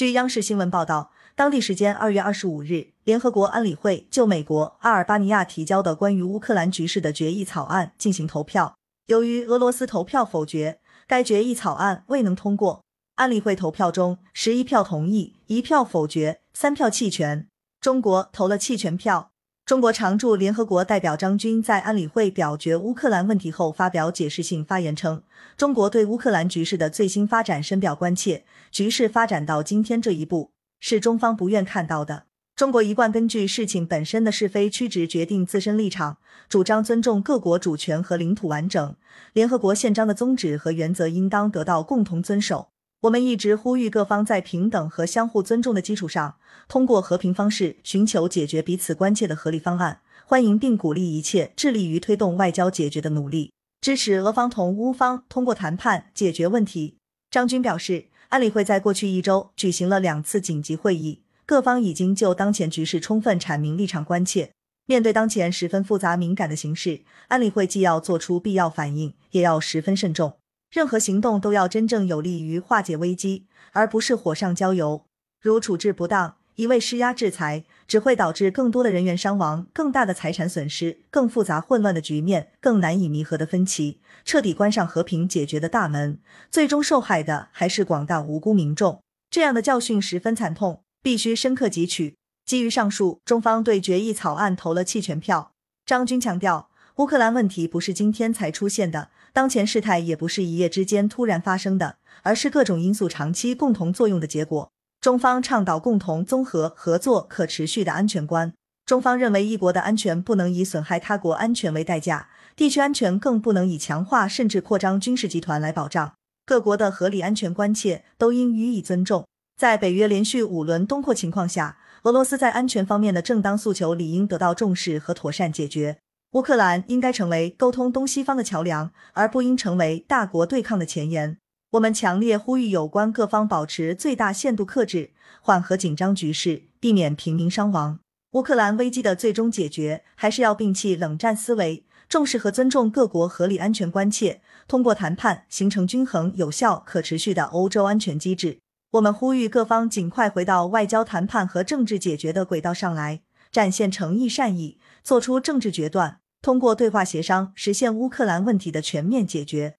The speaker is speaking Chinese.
据央视新闻报道，当地时间二月二十五日，联合国安理会就美国阿尔巴尼亚提交的关于乌克兰局势的决议草案进行投票。由于俄罗斯投票否决，该决议草案未能通过。安理会投票中，十一票同意，一票否决，三票弃权。中国投了弃权票。中国常驻联合国代表张军在安理会表决乌克兰问题后发表解释性发言称，中国对乌克兰局势的最新发展深表关切。局势发展到今天这一步，是中方不愿看到的。中国一贯根据事情本身的是非曲直决定自身立场，主张尊重各国主权和领土完整。联合国宪章的宗旨和原则应当得到共同遵守。我们一直呼吁各方在平等和相互尊重的基础上，通过和平方式寻求解决彼此关切的合理方案。欢迎并鼓励一切致力于推动外交解决的努力，支持俄方同乌方通过谈判解决问题。张军表示，安理会在过去一周举行了两次紧急会议。各方已经就当前局势充分阐明立场关切。面对当前十分复杂敏感的形势，安理会既要做出必要反应，也要十分慎重。任何行动都要真正有利于化解危机，而不是火上浇油。如处置不当、一味施压制裁，只会导致更多的人员伤亡、更大的财产损失、更复杂混乱的局面、更难以弥合的分歧，彻底关上和平解决的大门。最终受害的还是广大无辜民众。这样的教训十分惨痛。必须深刻汲取。基于上述，中方对决议草案投了弃权票。张军强调，乌克兰问题不是今天才出现的，当前事态也不是一夜之间突然发生的，而是各种因素长期共同作用的结果。中方倡导共同、综合、合作、可持续的安全观。中方认为，一国的安全不能以损害他国安全为代价，地区安全更不能以强化甚至扩张军事集团来保障。各国的合理安全关切都应予以尊重。在北约连续五轮东扩情况下，俄罗斯在安全方面的正当诉求理应得到重视和妥善解决。乌克兰应该成为沟通东西方的桥梁，而不应成为大国对抗的前沿。我们强烈呼吁有关各方保持最大限度克制，缓和紧张局势，避免平民伤亡。乌克兰危机的最终解决，还是要摒弃冷战思维，重视和尊重各国合理安全关切，通过谈判形成均衡、有效、可持续的欧洲安全机制。我们呼吁各方尽快回到外交谈判和政治解决的轨道上来，展现诚意善意，做出政治决断，通过对话协商实现乌克兰问题的全面解决。